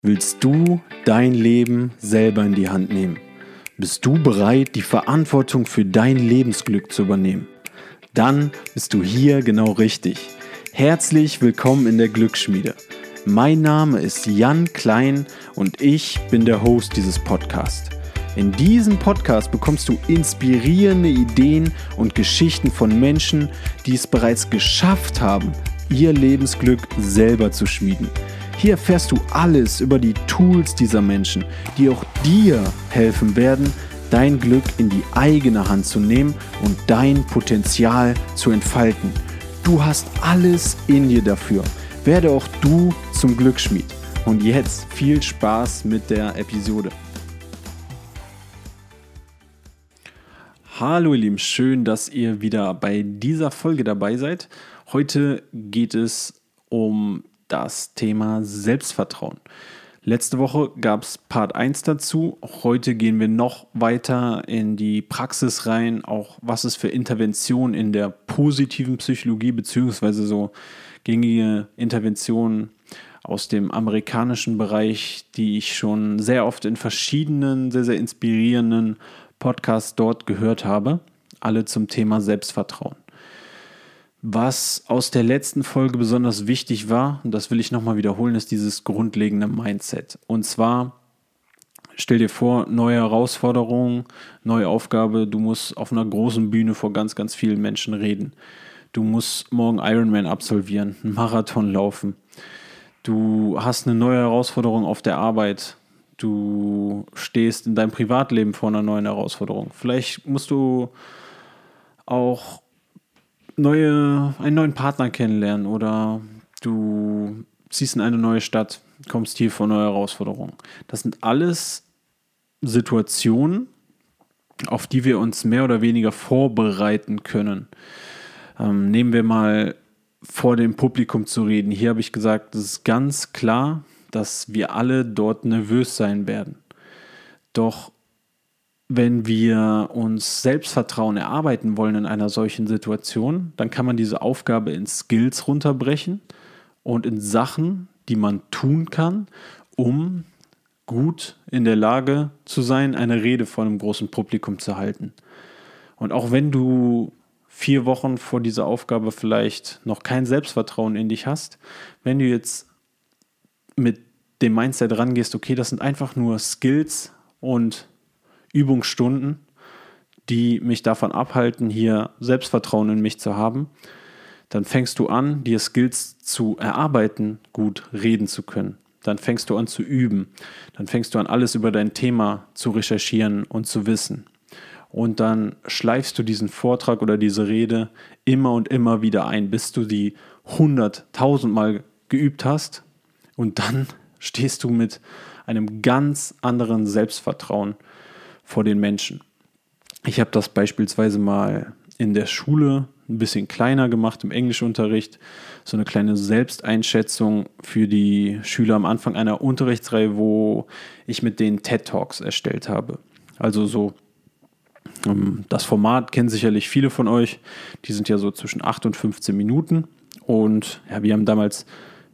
Willst du dein Leben selber in die Hand nehmen? Bist du bereit, die Verantwortung für dein Lebensglück zu übernehmen? Dann bist du hier genau richtig. Herzlich willkommen in der Glücksschmiede. Mein Name ist Jan Klein und ich bin der Host dieses Podcasts. In diesem Podcast bekommst du inspirierende Ideen und Geschichten von Menschen, die es bereits geschafft haben, ihr Lebensglück selber zu schmieden. Hier erfährst du alles über die Tools dieser Menschen, die auch dir helfen werden, dein Glück in die eigene Hand zu nehmen und dein Potenzial zu entfalten. Du hast alles in dir dafür. Werde auch du zum Glücksschmied. Und jetzt viel Spaß mit der Episode. Hallo ihr Lieben, schön, dass ihr wieder bei dieser Folge dabei seid. Heute geht es um das Thema Selbstvertrauen. Letzte Woche gab es Part 1 dazu. Heute gehen wir noch weiter in die Praxis rein, auch was es für Interventionen in der positiven Psychologie beziehungsweise so gängige Interventionen aus dem amerikanischen Bereich, die ich schon sehr oft in verschiedenen, sehr, sehr inspirierenden Podcasts dort gehört habe. Alle zum Thema Selbstvertrauen. Was aus der letzten Folge besonders wichtig war, und das will ich nochmal wiederholen, ist dieses grundlegende Mindset. Und zwar, stell dir vor, neue Herausforderung, neue Aufgabe, du musst auf einer großen Bühne vor ganz, ganz vielen Menschen reden. Du musst morgen Ironman absolvieren, einen Marathon laufen. Du hast eine neue Herausforderung auf der Arbeit. Du stehst in deinem Privatleben vor einer neuen Herausforderung. Vielleicht musst du auch neue, einen neuen Partner kennenlernen oder du ziehst in eine neue Stadt, kommst hier vor neue Herausforderungen. Das sind alles Situationen, auf die wir uns mehr oder weniger vorbereiten können. Ähm, nehmen wir mal vor dem Publikum zu reden. Hier habe ich gesagt, es ist ganz klar, dass wir alle dort nervös sein werden. Doch wenn wir uns Selbstvertrauen erarbeiten wollen in einer solchen Situation, dann kann man diese Aufgabe in Skills runterbrechen und in Sachen, die man tun kann, um gut in der Lage zu sein, eine Rede vor einem großen Publikum zu halten. Und auch wenn du vier Wochen vor dieser Aufgabe vielleicht noch kein Selbstvertrauen in dich hast, wenn du jetzt mit dem Mindset rangehst, okay, das sind einfach nur Skills und Übungsstunden, die mich davon abhalten, hier Selbstvertrauen in mich zu haben, dann fängst du an, dir Skills zu erarbeiten, gut reden zu können. Dann fängst du an zu üben. Dann fängst du an, alles über dein Thema zu recherchieren und zu wissen. Und dann schleifst du diesen Vortrag oder diese Rede immer und immer wieder ein, bis du die hunderttausendmal geübt hast. Und dann stehst du mit einem ganz anderen Selbstvertrauen vor den Menschen. Ich habe das beispielsweise mal in der Schule ein bisschen kleiner gemacht im Englischunterricht. So eine kleine Selbsteinschätzung für die Schüler am Anfang einer Unterrichtsreihe, wo ich mit denen TED Talks erstellt habe. Also so, ähm, das Format kennen sicherlich viele von euch. Die sind ja so zwischen 8 und 15 Minuten. Und ja, wir haben damals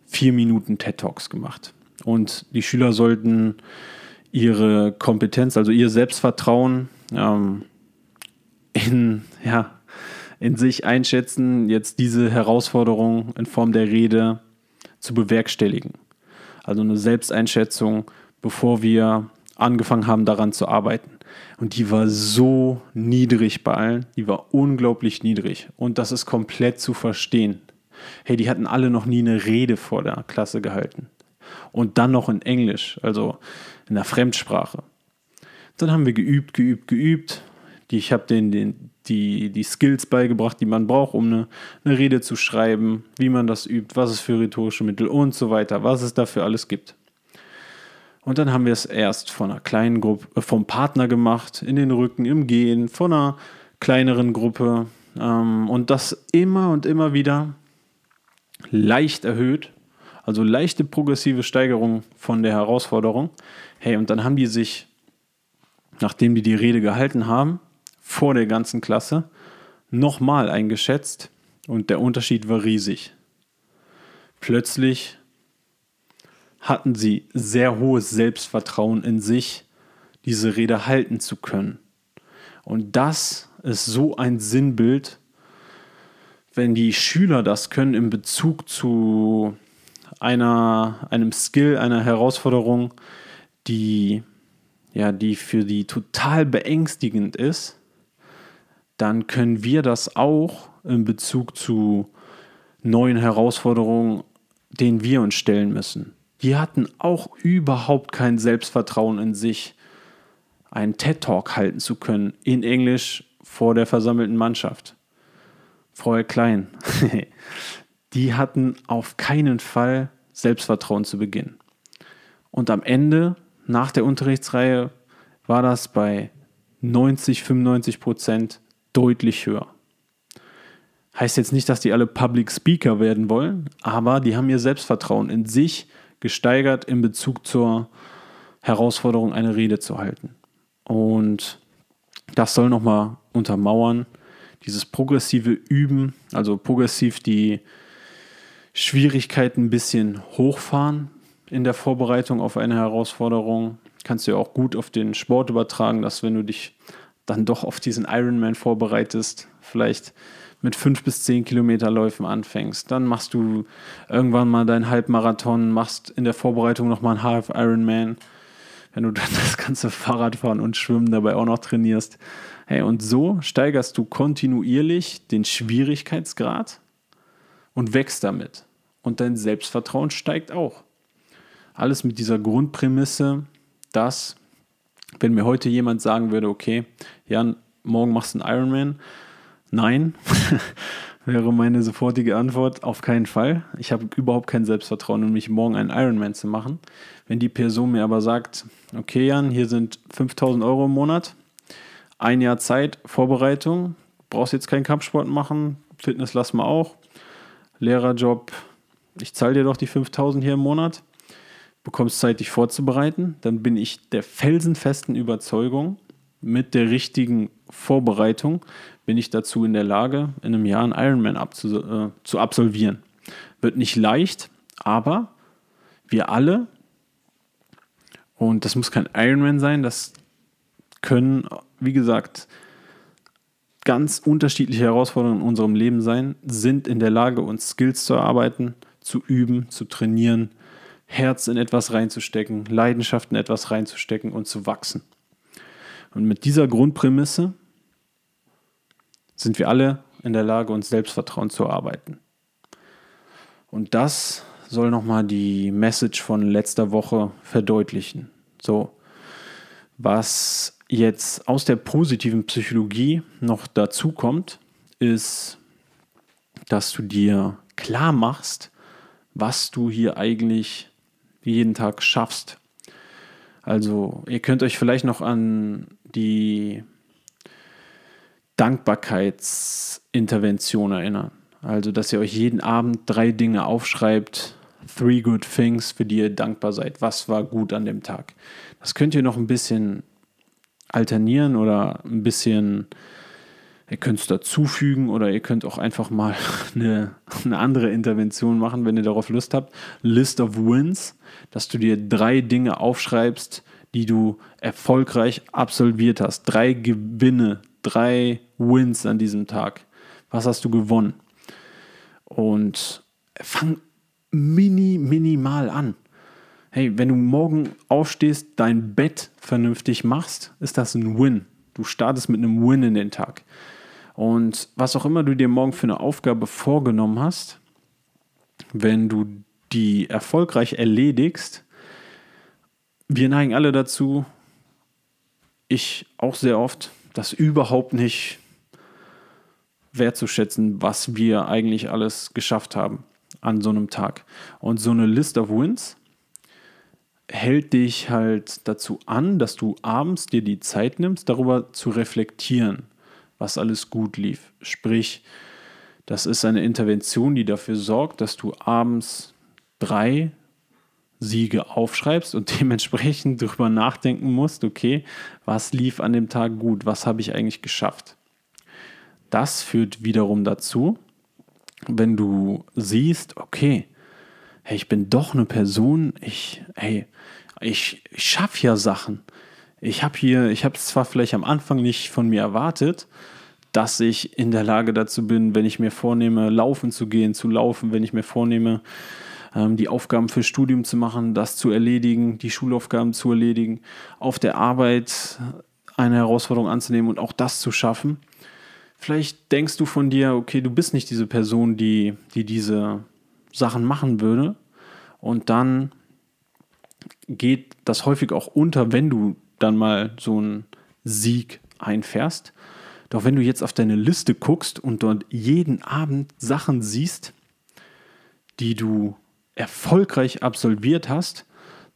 vier Minuten TED Talks gemacht. Und die Schüler sollten ihre Kompetenz, also ihr Selbstvertrauen ähm, in, ja, in sich einschätzen, jetzt diese Herausforderung in Form der Rede zu bewerkstelligen. Also eine Selbsteinschätzung, bevor wir angefangen haben, daran zu arbeiten. Und die war so niedrig bei allen, die war unglaublich niedrig. Und das ist komplett zu verstehen. Hey, die hatten alle noch nie eine Rede vor der Klasse gehalten. Und dann noch in Englisch. Also in der Fremdsprache. Dann haben wir geübt, geübt, geübt. Ich habe denen den, die, die Skills beigebracht, die man braucht, um eine, eine Rede zu schreiben, wie man das übt, was es für rhetorische Mittel und so weiter, was es dafür alles gibt. Und dann haben wir es erst von einer kleinen Gruppe, äh, vom Partner gemacht, in den Rücken, im Gehen, von einer kleineren Gruppe. Ähm, und das immer und immer wieder leicht erhöht, also leichte progressive Steigerung von der Herausforderung. Hey, und dann haben die sich, nachdem die die Rede gehalten haben, vor der ganzen Klasse, nochmal eingeschätzt und der Unterschied war riesig. Plötzlich hatten sie sehr hohes Selbstvertrauen in sich, diese Rede halten zu können. Und das ist so ein Sinnbild, wenn die Schüler das können in Bezug zu einer, einem Skill, einer Herausforderung, die, ja, die für die total beängstigend ist, dann können wir das auch in Bezug zu neuen Herausforderungen, denen wir uns stellen müssen. Die hatten auch überhaupt kein Selbstvertrauen in sich, einen TED-Talk halten zu können, in Englisch vor der versammelten Mannschaft. Vorher klein. die hatten auf keinen Fall Selbstvertrauen zu Beginn. Und am Ende, nach der Unterrichtsreihe, war das bei 90, 95 Prozent deutlich höher. Heißt jetzt nicht, dass die alle Public Speaker werden wollen, aber die haben ihr Selbstvertrauen in sich gesteigert in Bezug zur Herausforderung, eine Rede zu halten. Und das soll nochmal untermauern, dieses progressive Üben, also progressiv die Schwierigkeiten ein bisschen hochfahren in der Vorbereitung auf eine Herausforderung. Kannst du ja auch gut auf den Sport übertragen, dass wenn du dich dann doch auf diesen Ironman vorbereitest, vielleicht mit fünf bis zehn Kilometerläufen anfängst. Dann machst du irgendwann mal deinen Halbmarathon, machst in der Vorbereitung nochmal einen Half Ironman. Wenn du dann das ganze Fahrradfahren und Schwimmen dabei auch noch trainierst. Hey, und so steigerst du kontinuierlich den Schwierigkeitsgrad und wächst damit. Und dein Selbstvertrauen steigt auch. Alles mit dieser Grundprämisse, dass wenn mir heute jemand sagen würde, okay, Jan, morgen machst du einen Ironman, nein, wäre meine sofortige Antwort auf keinen Fall. Ich habe überhaupt kein Selbstvertrauen, um mich morgen einen Ironman zu machen. Wenn die Person mir aber sagt, okay, Jan, hier sind 5000 Euro im Monat, ein Jahr Zeit, Vorbereitung, brauchst jetzt keinen Kampfsport machen, Fitness lass mal auch, Lehrerjob, ich zahle dir doch die 5000 hier im Monat. Bekommst Zeit, dich vorzubereiten, dann bin ich der felsenfesten Überzeugung, mit der richtigen Vorbereitung bin ich dazu in der Lage, in einem Jahr einen Ironman abzu, äh, zu absolvieren. Wird nicht leicht, aber wir alle, und das muss kein Ironman sein, das können, wie gesagt, ganz unterschiedliche Herausforderungen in unserem Leben sein, sind in der Lage, uns Skills zu erarbeiten, zu üben, zu trainieren, Herz in etwas reinzustecken, Leidenschaft in etwas reinzustecken und zu wachsen. Und mit dieser Grundprämisse sind wir alle in der Lage, uns Selbstvertrauen zu erarbeiten. Und das soll nochmal die Message von letzter Woche verdeutlichen. So, was jetzt aus der positiven Psychologie noch dazu kommt, ist, dass du dir klar machst, was du hier eigentlich jeden Tag schaffst. Also ihr könnt euch vielleicht noch an die Dankbarkeitsintervention erinnern. Also, dass ihr euch jeden Abend drei Dinge aufschreibt, three good things, für die ihr dankbar seid. Was war gut an dem Tag? Das könnt ihr noch ein bisschen alternieren oder ein bisschen Ihr könnt es dazufügen oder ihr könnt auch einfach mal eine, eine andere Intervention machen, wenn ihr darauf Lust habt. List of Wins, dass du dir drei Dinge aufschreibst, die du erfolgreich absolviert hast. Drei Gewinne, drei Wins an diesem Tag. Was hast du gewonnen? Und fang mini, minimal an. Hey, wenn du morgen aufstehst, dein Bett vernünftig machst, ist das ein Win. Du startest mit einem Win in den Tag. Und was auch immer du dir morgen für eine Aufgabe vorgenommen hast, wenn du die erfolgreich erledigst, wir neigen alle dazu, ich auch sehr oft, das überhaupt nicht wertzuschätzen, was wir eigentlich alles geschafft haben an so einem Tag. Und so eine List of Wins hält dich halt dazu an, dass du abends dir die Zeit nimmst, darüber zu reflektieren was alles gut lief. Sprich, das ist eine Intervention, die dafür sorgt, dass du abends drei Siege aufschreibst und dementsprechend darüber nachdenken musst, okay, was lief an dem Tag gut, was habe ich eigentlich geschafft. Das führt wiederum dazu, wenn du siehst, okay, hey, ich bin doch eine Person, ich, hey, ich, ich schaffe ja Sachen. Ich habe hier, ich habe es zwar vielleicht am Anfang nicht von mir erwartet, dass ich in der Lage dazu bin, wenn ich mir vornehme, laufen zu gehen, zu laufen, wenn ich mir vornehme, ähm, die Aufgaben fürs Studium zu machen, das zu erledigen, die Schulaufgaben zu erledigen, auf der Arbeit eine Herausforderung anzunehmen und auch das zu schaffen. Vielleicht denkst du von dir, okay, du bist nicht diese Person, die, die diese Sachen machen würde. Und dann geht das häufig auch unter, wenn du dann mal so einen Sieg einfährst. Doch wenn du jetzt auf deine Liste guckst und dort jeden Abend Sachen siehst, die du erfolgreich absolviert hast,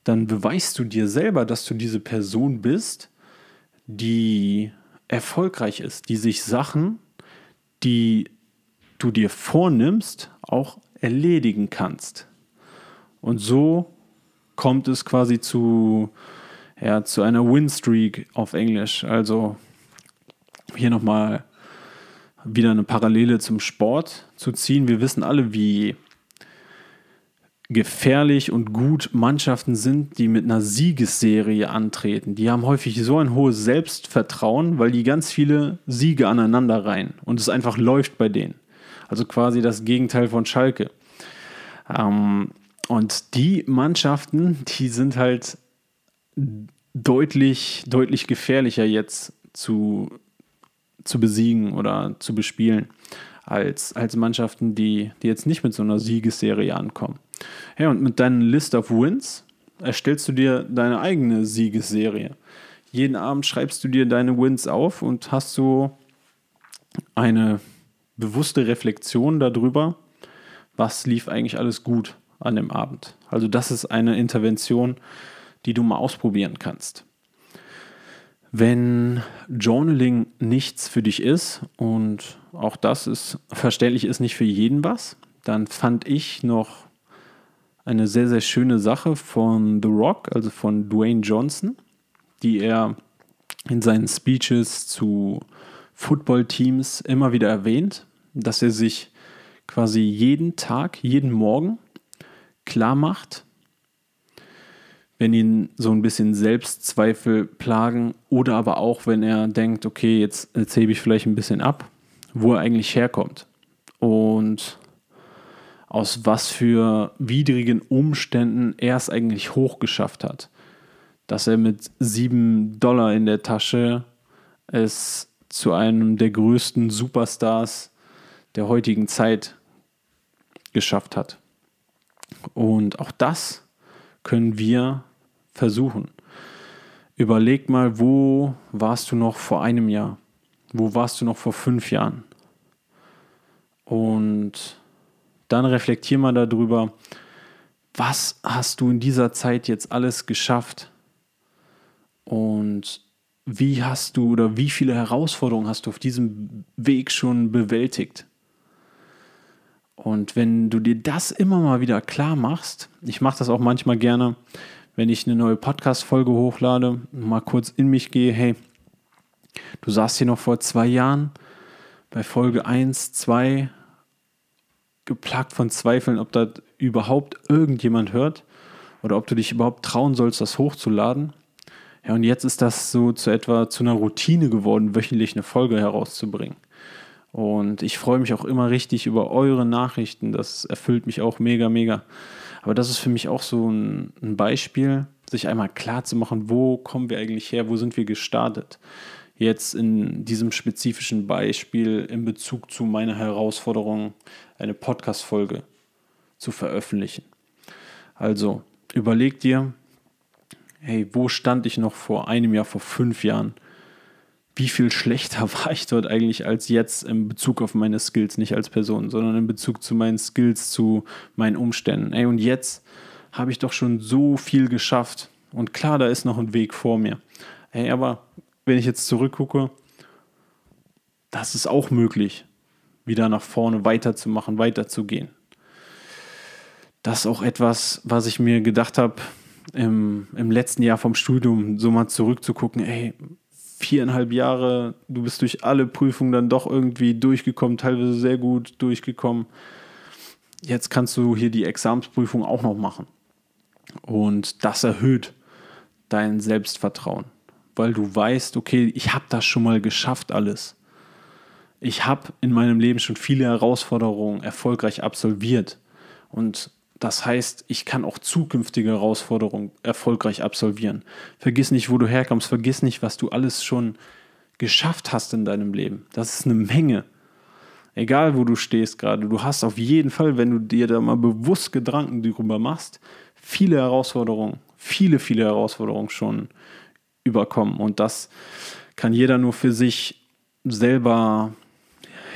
dann beweist du dir selber, dass du diese Person bist, die erfolgreich ist, die sich Sachen, die du dir vornimmst, auch erledigen kannst. Und so kommt es quasi zu, ja, zu einer Win-Streak auf Englisch. Also hier nochmal wieder eine Parallele zum Sport zu ziehen. Wir wissen alle, wie gefährlich und gut Mannschaften sind, die mit einer Siegesserie antreten. Die haben häufig so ein hohes Selbstvertrauen, weil die ganz viele Siege aneinander rein und es einfach läuft bei denen. Also quasi das Gegenteil von Schalke. Ähm, und die Mannschaften, die sind halt deutlich, deutlich gefährlicher jetzt zu, zu besiegen oder zu bespielen als, als Mannschaften, die, die jetzt nicht mit so einer Siegesserie ankommen. Ja, und mit deinen List of Wins erstellst du dir deine eigene Siegesserie. Jeden Abend schreibst du dir deine Wins auf und hast so eine bewusste Reflexion darüber, was lief eigentlich alles gut an dem Abend. Also das ist eine Intervention, die du mal ausprobieren kannst. Wenn Journaling nichts für dich ist und auch das ist verständlich ist nicht für jeden was, dann fand ich noch eine sehr, sehr schöne Sache von The Rock, also von Dwayne Johnson, die er in seinen Speeches zu Footballteams immer wieder erwähnt, dass er sich quasi jeden Tag, jeden Morgen klar macht, wenn ihn so ein bisschen Selbstzweifel plagen oder aber auch, wenn er denkt, okay, jetzt, jetzt ich vielleicht ein bisschen ab, wo er eigentlich herkommt und aus was für widrigen Umständen er es eigentlich hochgeschafft hat. Dass er mit sieben Dollar in der Tasche es zu einem der größten Superstars der heutigen Zeit geschafft hat. Und auch das können wir versuchen. Überleg mal, wo warst du noch vor einem Jahr? Wo warst du noch vor fünf Jahren? Und dann reflektier mal darüber, was hast du in dieser Zeit jetzt alles geschafft? Und wie hast du oder wie viele Herausforderungen hast du auf diesem Weg schon bewältigt? Und wenn du dir das immer mal wieder klar machst, ich mache das auch manchmal gerne, wenn ich eine neue Podcast-Folge hochlade, mal kurz in mich gehe, hey, du saßt hier noch vor zwei Jahren bei Folge 1, 2, geplagt von Zweifeln, ob das überhaupt irgendjemand hört oder ob du dich überhaupt trauen sollst, das hochzuladen. Ja, und jetzt ist das so zu etwa zu einer Routine geworden, wöchentlich eine Folge herauszubringen. Und ich freue mich auch immer richtig über eure Nachrichten. Das erfüllt mich auch mega, mega. Aber das ist für mich auch so ein, ein Beispiel, sich einmal klar zu machen, wo kommen wir eigentlich her, wo sind wir gestartet. Jetzt in diesem spezifischen Beispiel in Bezug zu meiner Herausforderung, eine Podcast-Folge zu veröffentlichen. Also überleg dir, hey, wo stand ich noch vor einem Jahr, vor fünf Jahren? Wie viel schlechter war ich dort eigentlich als jetzt in Bezug auf meine Skills, nicht als Person, sondern in Bezug zu meinen Skills, zu meinen Umständen. Ey, und jetzt habe ich doch schon so viel geschafft. Und klar, da ist noch ein Weg vor mir. Ey, aber wenn ich jetzt zurückgucke, das ist auch möglich, wieder nach vorne weiterzumachen, weiterzugehen. Das ist auch etwas, was ich mir gedacht habe, im, im letzten Jahr vom Studium, so mal zurückzugucken, ey, viereinhalb Jahre, du bist durch alle Prüfungen dann doch irgendwie durchgekommen, teilweise sehr gut durchgekommen. jetzt kannst du hier die Examensprüfung auch noch machen. Und das erhöht dein Selbstvertrauen, weil du weißt, okay, ich habe das schon mal geschafft alles. Ich habe in meinem Leben schon viele Herausforderungen erfolgreich absolviert. Und das heißt, ich kann auch zukünftige Herausforderungen erfolgreich absolvieren. Vergiss nicht, wo du herkommst. Vergiss nicht, was du alles schon geschafft hast in deinem Leben. Das ist eine Menge. Egal, wo du stehst gerade. Du hast auf jeden Fall, wenn du dir da mal bewusst Gedanken darüber machst, viele Herausforderungen, viele, viele Herausforderungen schon überkommen. Und das kann jeder nur für sich selber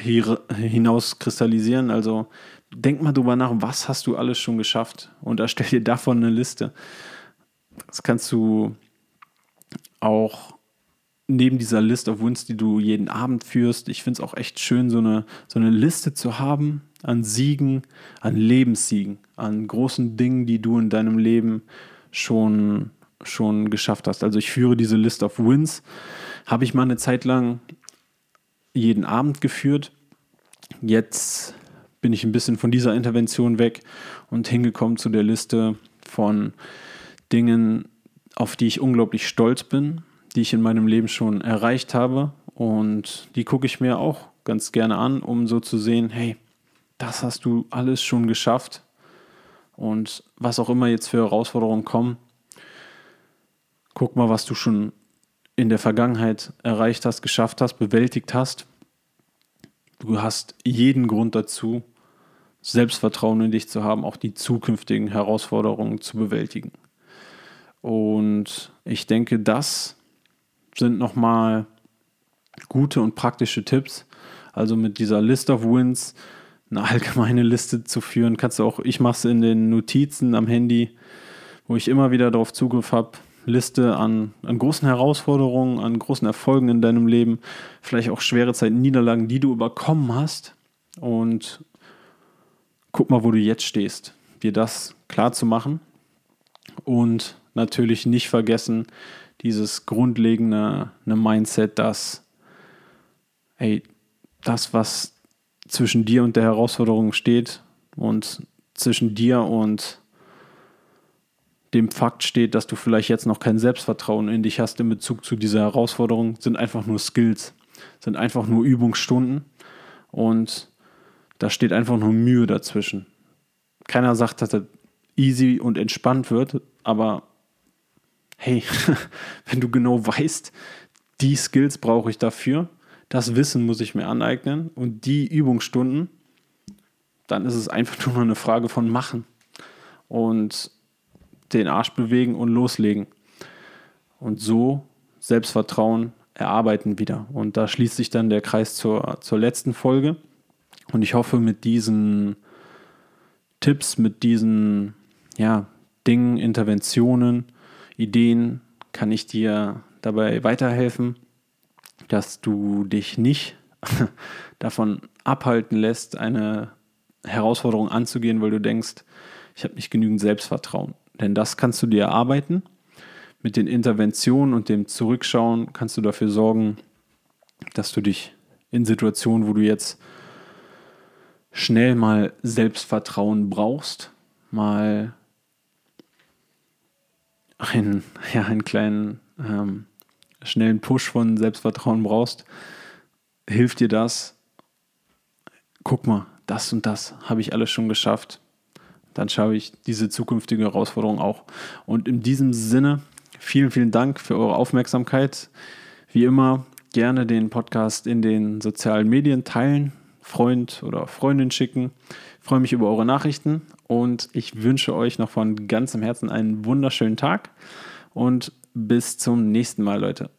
hinauskristallisieren. Also denk mal drüber nach, was hast du alles schon geschafft? Und erstell dir davon eine Liste. Das kannst du auch neben dieser List of Wins, die du jeden Abend führst, ich finde es auch echt schön, so eine, so eine Liste zu haben an Siegen, an Lebenssiegen, an großen Dingen, die du in deinem Leben schon, schon geschafft hast. Also ich führe diese List of Wins, habe ich mal eine Zeit lang jeden Abend geführt. Jetzt bin ich ein bisschen von dieser Intervention weg und hingekommen zu der Liste von Dingen, auf die ich unglaublich stolz bin, die ich in meinem Leben schon erreicht habe. Und die gucke ich mir auch ganz gerne an, um so zu sehen, hey, das hast du alles schon geschafft. Und was auch immer jetzt für Herausforderungen kommen, guck mal, was du schon in der Vergangenheit erreicht hast, geschafft hast, bewältigt hast. Du hast jeden Grund dazu, Selbstvertrauen in dich zu haben, auch die zukünftigen Herausforderungen zu bewältigen. Und ich denke, das sind nochmal gute und praktische Tipps. Also mit dieser List of Wins eine allgemeine Liste zu führen, kannst du auch, ich mache es in den Notizen am Handy, wo ich immer wieder darauf Zugriff habe. Liste an, an großen Herausforderungen, an großen Erfolgen in deinem Leben, vielleicht auch schwere Zeiten, Niederlagen, die du überkommen hast. Und guck mal, wo du jetzt stehst, dir das klar zu machen und natürlich nicht vergessen, dieses grundlegende eine Mindset, dass hey, das, was zwischen dir und der Herausforderung steht und zwischen dir und dem Fakt steht, dass du vielleicht jetzt noch kein Selbstvertrauen in dich hast in Bezug zu dieser Herausforderung, sind einfach nur Skills, sind einfach nur Übungsstunden. Und da steht einfach nur Mühe dazwischen. Keiner sagt, dass das easy und entspannt wird, aber hey, wenn du genau weißt, die Skills brauche ich dafür, das Wissen muss ich mir aneignen und die Übungsstunden, dann ist es einfach nur eine Frage von machen und den Arsch bewegen und loslegen. Und so Selbstvertrauen erarbeiten wieder. Und da schließt sich dann der Kreis zur, zur letzten Folge. Und ich hoffe, mit diesen Tipps, mit diesen ja, Dingen, Interventionen, Ideen kann ich dir dabei weiterhelfen, dass du dich nicht davon abhalten lässt, eine Herausforderung anzugehen, weil du denkst, ich habe nicht genügend Selbstvertrauen. Denn das kannst du dir erarbeiten. Mit den Interventionen und dem Zurückschauen kannst du dafür sorgen, dass du dich in Situationen, wo du jetzt schnell mal Selbstvertrauen brauchst, mal einen, ja, einen kleinen ähm, schnellen Push von Selbstvertrauen brauchst, hilft dir das. Guck mal, das und das habe ich alles schon geschafft. Dann schaue ich diese zukünftige Herausforderung auch. Und in diesem Sinne, vielen, vielen Dank für eure Aufmerksamkeit. Wie immer, gerne den Podcast in den sozialen Medien teilen, Freund oder Freundin schicken. Ich freue mich über eure Nachrichten und ich wünsche euch noch von ganzem Herzen einen wunderschönen Tag und bis zum nächsten Mal, Leute.